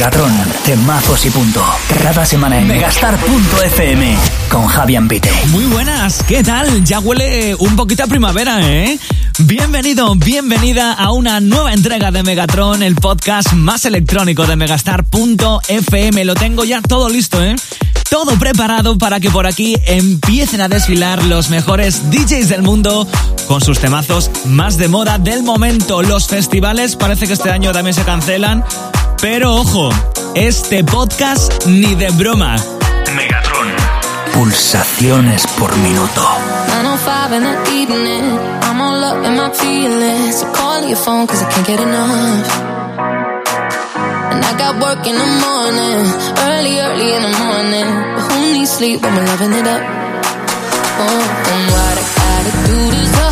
Megatron, temazos y punto. Cada semana en megastar.fm con Javier Pite. Muy buenas, ¿qué tal? Ya huele un poquito a primavera, ¿eh? Bienvenido, bienvenida a una nueva entrega de Megatron, el podcast más electrónico de megastar.fm. Lo tengo ya todo listo, ¿eh? Todo preparado para que por aquí empiecen a desfilar los mejores DJs del mundo con sus temazos más de moda del momento. Los festivales parece que este año también se cancelan, pero ojo, este podcast ni de broma. Megatron. Pulsaciones por minuto. 905 in the evening, I'm all up in my feelings. So call your phone cause I can't get enough. And I got work in the morning, early, early in the morning. But who needs sleep when we're loving it up? Oh, and what I gotta do this the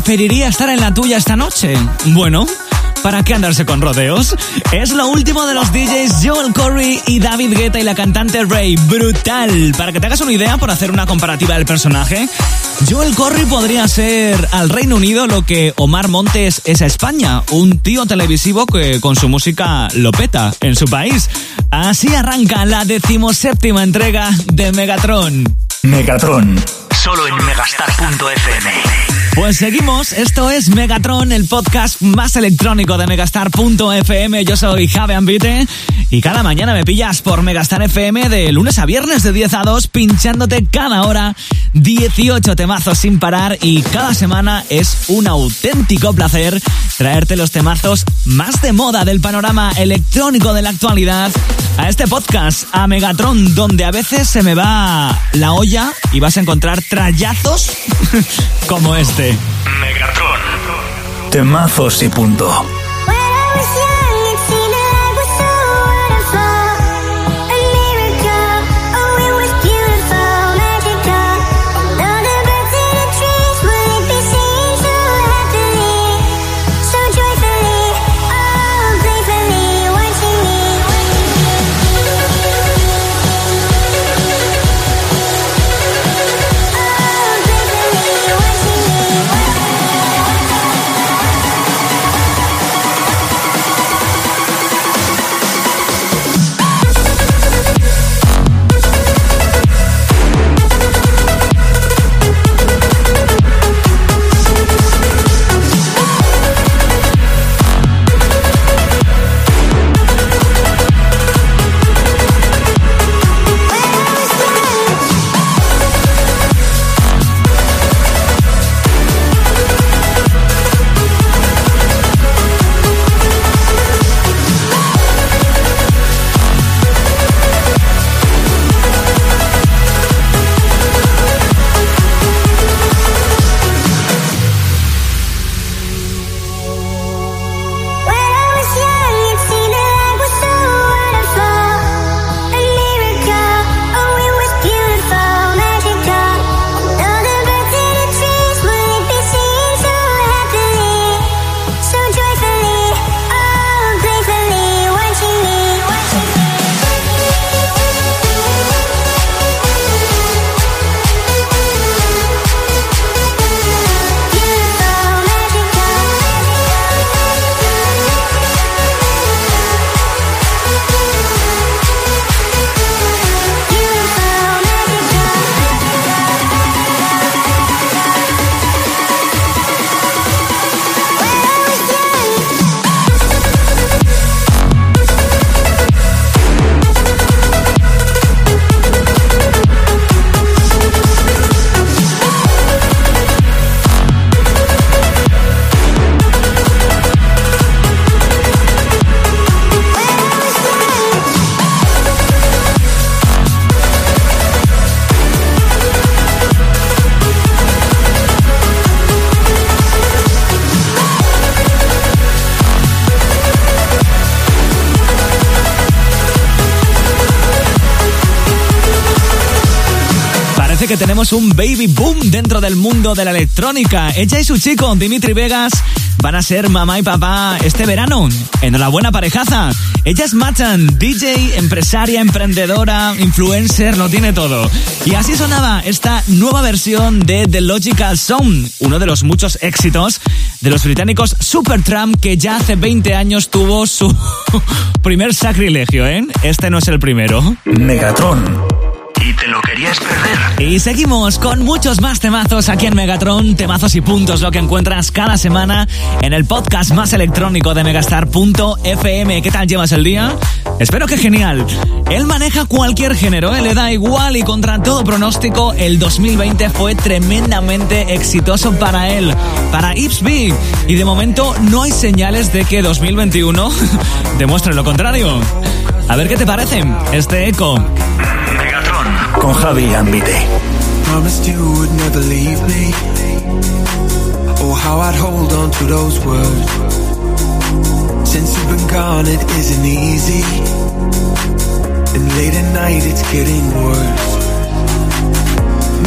preferiría estar en la tuya esta noche. Bueno. ¿Para qué andarse con rodeos? Es lo último de los DJs Joel Corey y David Guetta y la cantante Ray. Brutal. Para que te hagas una idea, por hacer una comparativa del personaje, Joel Corey podría ser al Reino Unido lo que Omar Montes es a España. Un tío televisivo que con su música lo peta en su país. Así arranca la decimoséptima entrega de Megatron. Megatron. Solo en megastar.fm. Pues seguimos, esto es Megatron, el podcast más electrónico de Megastar.fm. Yo soy Javi Ambite y cada mañana me pillas por Megastar FM de lunes a viernes de 10 a 2, pinchándote cada hora 18 temazos sin parar y cada semana es un auténtico placer traerte los temazos más de moda del panorama electrónico de la actualidad a este podcast, a Megatron, donde a veces se me va la olla y vas a encontrar trayazos como este. Megatron. Temazos y punto. Tenemos un baby boom dentro del mundo de la electrónica. Ella y su chico, Dimitri Vegas, van a ser mamá y papá este verano. Enhorabuena parejaza. Ella es Machan, DJ, empresaria, emprendedora, influencer, lo tiene todo. Y así sonaba esta nueva versión de The Logical Song, uno de los muchos éxitos de los británicos Supertramp que ya hace 20 años tuvo su primer sacrilegio, ¿eh? Este no es el primero. Megatron y te lo querías perder. Y seguimos con muchos más temazos aquí en Megatron, temazos y puntos, lo que encuentras cada semana en el podcast más electrónico de megastar.fm. ¿Qué tal llevas el día? Espero que genial. Él maneja cualquier género, ¿eh? le da igual y contra todo pronóstico, el 2020 fue tremendamente exitoso para él, para Ipsby. Y de momento no hay señales de que 2021 demuestre lo contrario. A ver qué te parece este eco. Con Javi Ambite. Promised you would never leave me. Oh, how I'd hold on to those words. Since you've been gone, it isn't easy. And late at night, it's getting worse.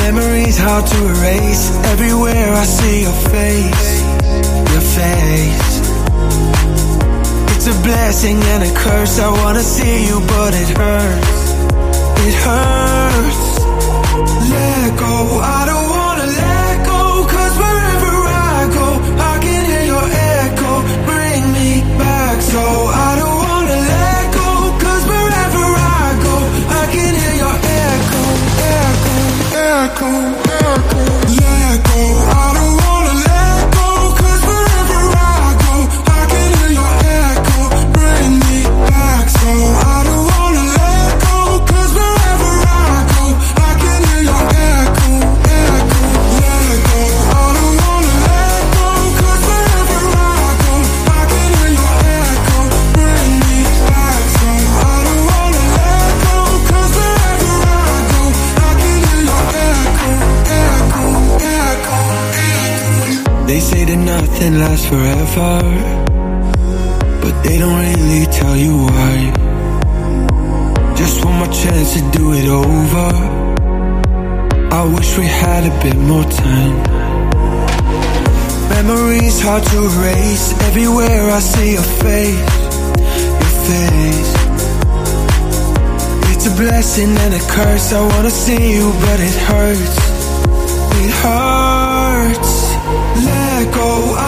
Memories hard to erase. Everywhere I see your face, your face. It's a blessing and a curse. I wanna see you, but it hurts it hurts. Let go, I don't wanna let go, cause wherever I go, I can hear your echo, bring me back. So I don't wanna let go, cause wherever I go, I can hear your echo, echo, echo, echo. Forever, but they don't really tell you why. Just one more chance to do it over. I wish we had a bit more time. Memories hard to erase. Everywhere I see your face, your face. It's a blessing and a curse. I wanna see you, but it hurts. It hurts. Let go.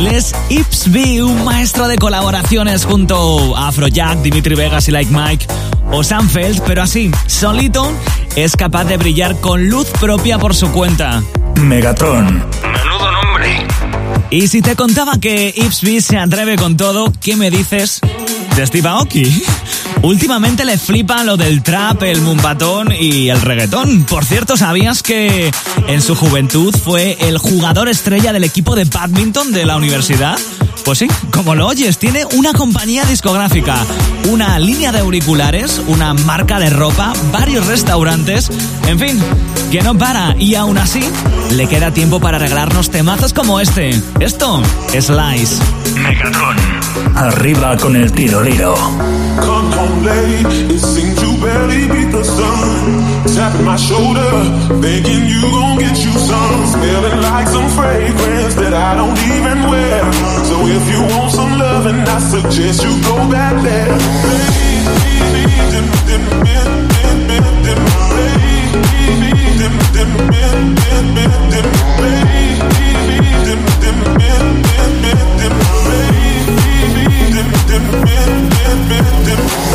Él es Ipsby, un maestro de colaboraciones junto a Afrojack, Dimitri Vegas y Like Mike o Sam Feld, pero así, solito, es capaz de brillar con luz propia por su cuenta. Megatron. Menudo nombre. Y si te contaba que Ipsby se atreve con todo, ¿qué me dices de Steve Aoki? Últimamente le flipa lo del trap, el mumbatón y el reggaetón. Por cierto, ¿sabías que en su juventud fue el jugador estrella del equipo de badminton de la universidad? Pues sí, como lo oyes, tiene una compañía discográfica, una línea de auriculares, una marca de ropa, varios restaurantes, en fin, que no para y aún así le queda tiempo para regalarnos temazos como este. Esto es Lies. Megatron. Arriba con el tiro tapping my shoulder, thinking you gon' get you some. Smelling like some fragrance that I don't even wear. So if you want some loving, I suggest you go back there. Baby, dim, dim, dim, dim, dim, dim. Baby, dim, dim, dim, dim, dim, dim. Baby, dim, dim, dim, dim, dim, dim. Baby, dim, dim, dim, dim, dim, dim.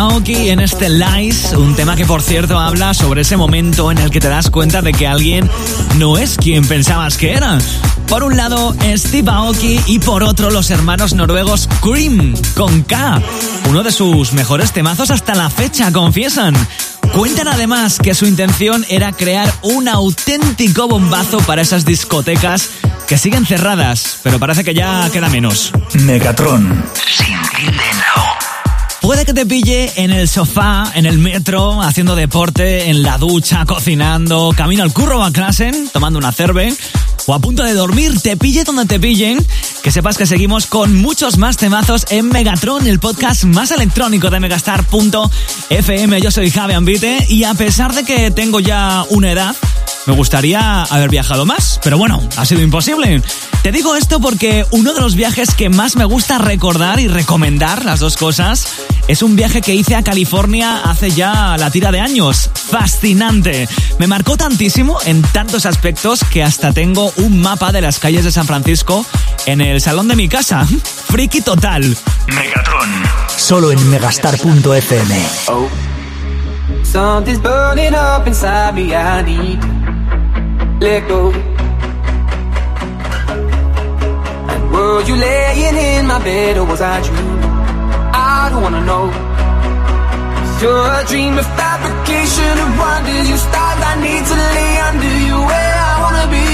Aoki en este Lies, un tema que por cierto habla sobre ese momento en el que te das cuenta de que alguien no es quien pensabas que era. Por un lado, Steve Aoki y por otro, los hermanos noruegos Cream con K, uno de sus mejores temazos hasta la fecha, confiesan. Cuentan además que su intención era crear un auténtico bombazo para esas discotecas que siguen cerradas, pero parece que ya queda menos. Megatron. Puede que te pille en el sofá, en el metro, haciendo deporte, en la ducha, cocinando, camino al curro o a clase, tomando una cerve, o a punto de dormir, te pille donde te pillen. Que sepas que seguimos con muchos más temazos en Megatron, el podcast más electrónico de Megastar.fm. Yo soy Javi Ambite y a pesar de que tengo ya una edad, me gustaría haber viajado más, pero bueno, ha sido imposible. Te digo esto porque uno de los viajes que más me gusta recordar y recomendar, las dos cosas, es un viaje que hice a California hace ya la tira de años. Fascinante. Me marcó tantísimo en tantos aspectos que hasta tengo un mapa de las calles de San Francisco en el salón de mi casa. Friki total. Megatron. Solo en megastar.fm. Oh. Something's burning up inside me. I need to let go. And were you laying in my bed or was I dreaming? Don't wanna know. You're a dream of fabrication of wonders. You stars I need to lay under you where I wanna be.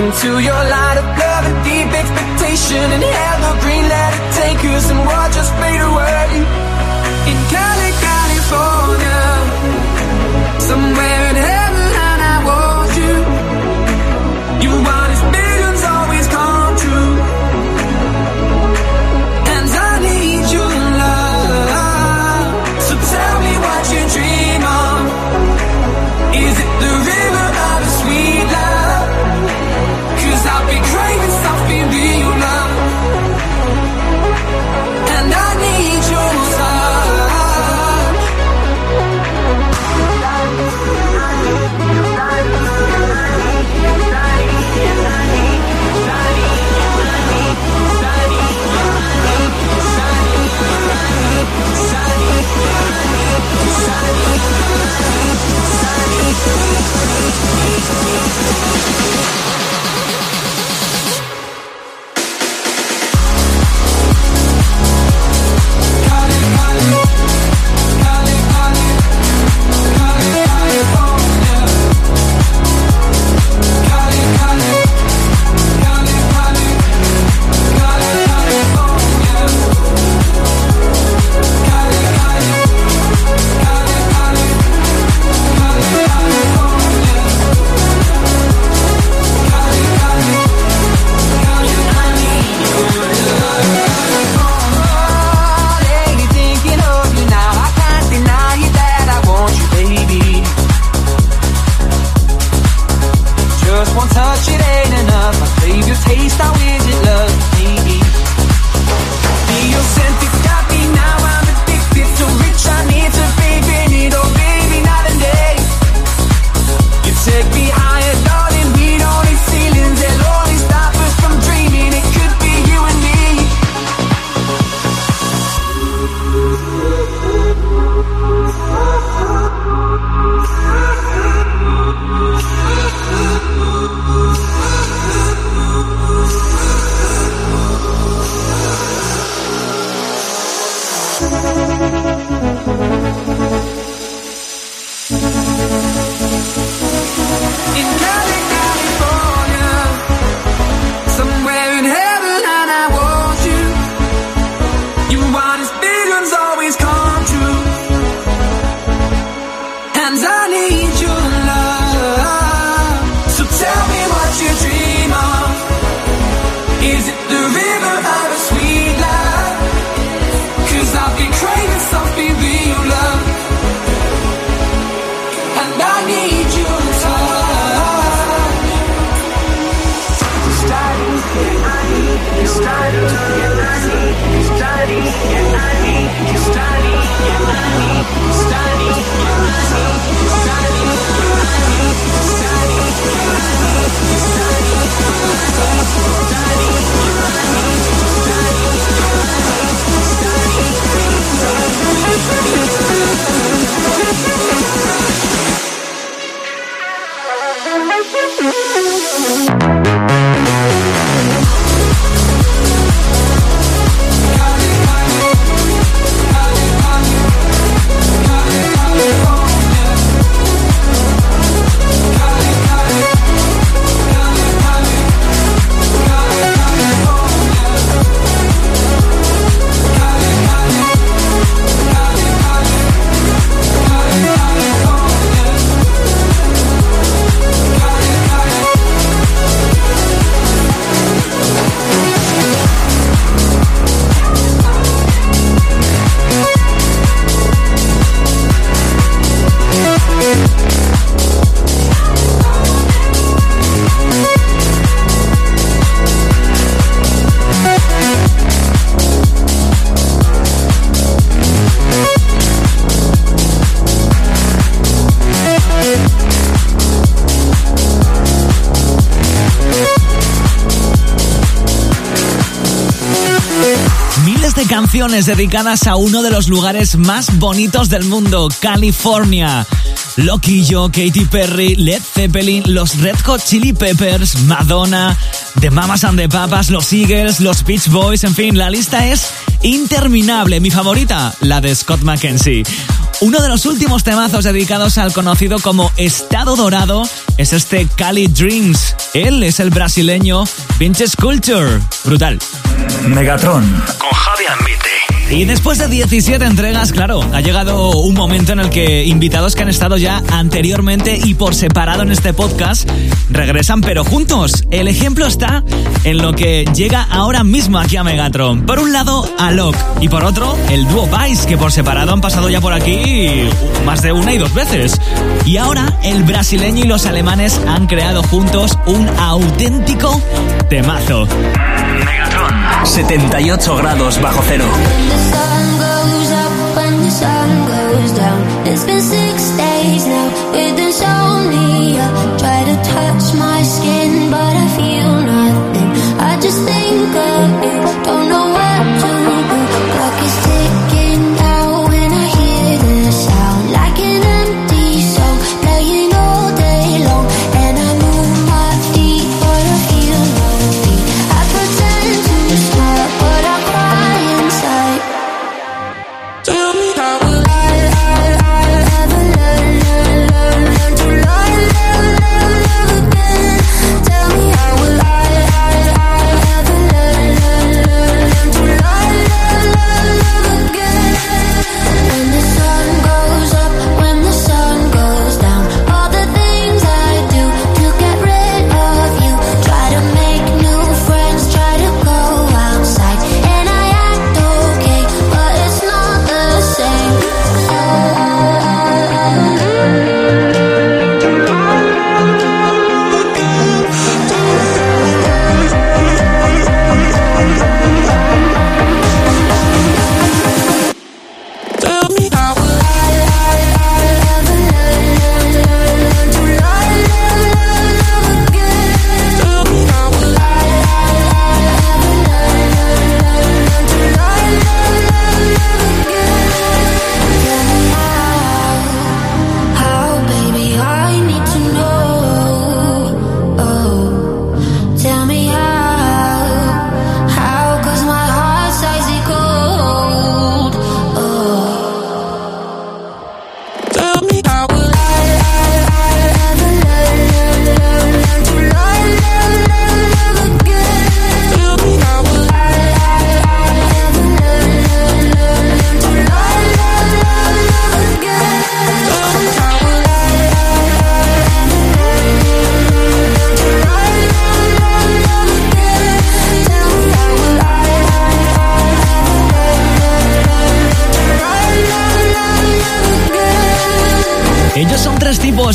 Into your light of love and deep expectation and evergreen. Let it take us and watch us fade away. In Cali, California, somewhere dedicadas a uno de los lugares más bonitos del mundo, California. Loquillo, Katy Perry, Led Zeppelin, los Red Hot Chili Peppers, Madonna, The Mamas and the Papas, los Eagles, los Beach Boys, en fin, la lista es interminable. Mi favorita, la de Scott McKenzie. Uno de los últimos temazos dedicados al conocido como Estado Dorado es este Cali Dreams. Él es el brasileño Vintage Culture. Brutal. Megatron con Javi Y después de 17 entregas, claro, ha llegado un momento en el que invitados que han estado ya anteriormente y por separado en este podcast regresan pero juntos. El ejemplo está en lo que llega ahora mismo aquí a Megatron. Por un lado, Alok y por otro, el dúo Vice, que por separado han pasado ya por aquí más de una y dos veces. Y ahora, el brasileño y los alemanes han creado juntos un auténtico temazo. 78 grados bajo cero. It's been six days now with insomnia. Try to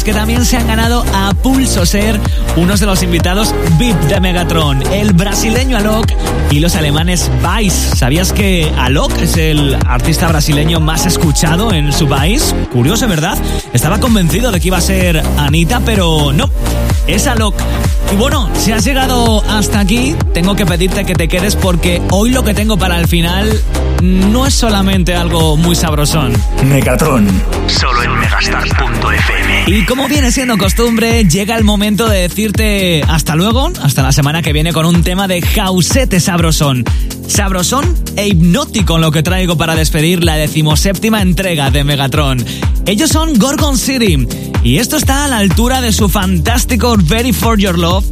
que también se han ganado a pulso ser unos de los invitados VIP de Megatron, el brasileño Alok y los alemanes Vice. ¿Sabías que Alok es el artista brasileño más escuchado en su país? Curioso, ¿verdad? Estaba convencido de que iba a ser Anita, pero no, es Alok. Y bueno, si has llegado hasta aquí, tengo que pedirte que te quedes porque hoy lo que tengo para el final no es solamente algo muy sabrosón. Megatron, solo en megastar.fm. Y como viene siendo costumbre, llega el momento de decirte hasta luego, hasta la semana que viene con un tema de Jausete Sabrosón. Sabrosón e hipnótico lo que traigo para despedir la decimoséptima entrega de Megatron. Ellos son Gorgon City y esto está a la altura de su fantástico Ready for Your Love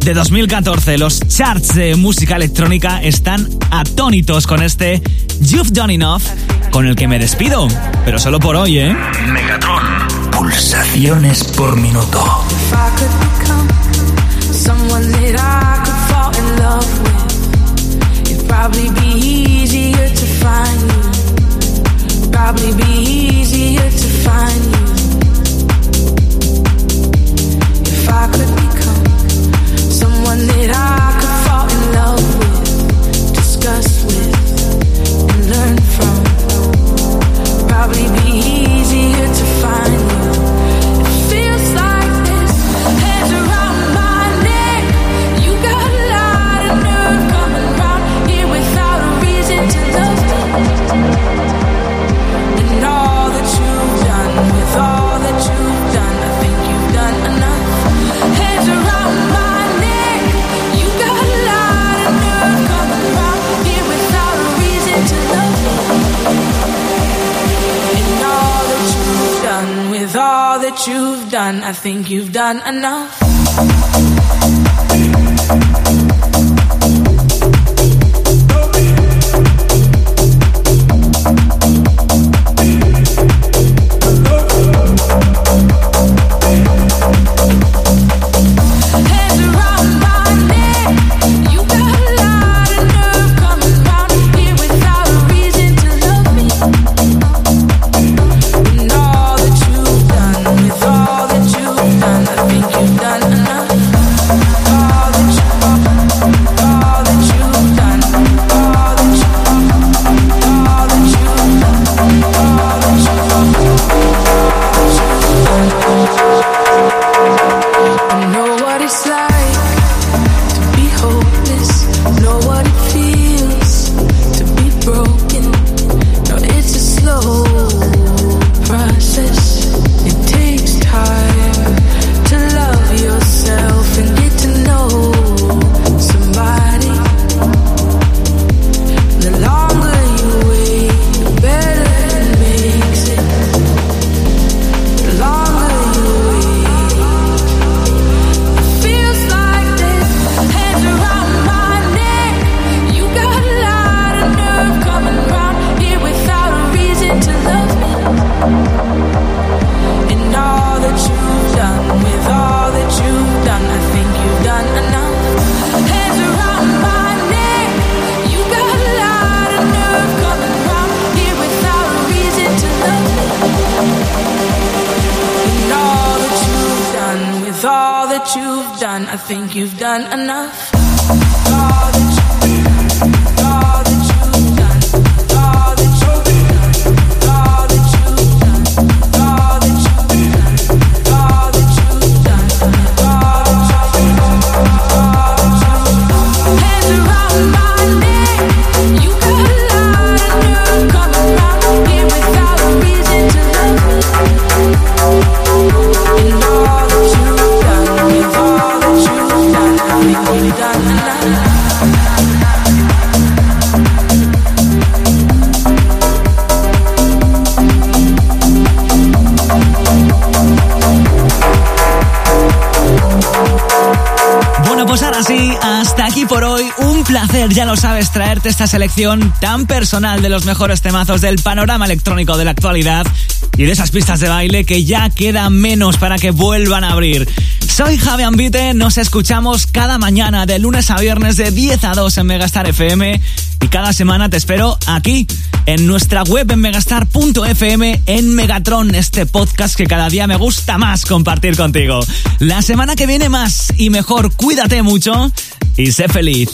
de 2014. Los charts de música electrónica están atónitos con este You've Done Enough, con el que me despido, pero solo por hoy, ¿eh? Megatron, pulsaciones por minuto. Someone that I could fall in love with, it'd probably be easier to find you. Probably be easier to find you. If I could become someone that I could fall in love with, discuss with, and learn from. Probably be easier to find think you've done enough. Sabes, traerte esta selección tan personal de los mejores temazos del panorama electrónico de la actualidad. y de esas pistas de baile que ya queda menos para que vuelvan a abrir. Soy Javi Ambite, nos escuchamos cada mañana de lunes a viernes de 10 a 2 en Megastar FM y cada semana te espero aquí en nuestra web en megastar.fm en Megatron, este podcast que cada día me gusta más compartir contigo. La semana que viene más y mejor, cuídate mucho y sé feliz.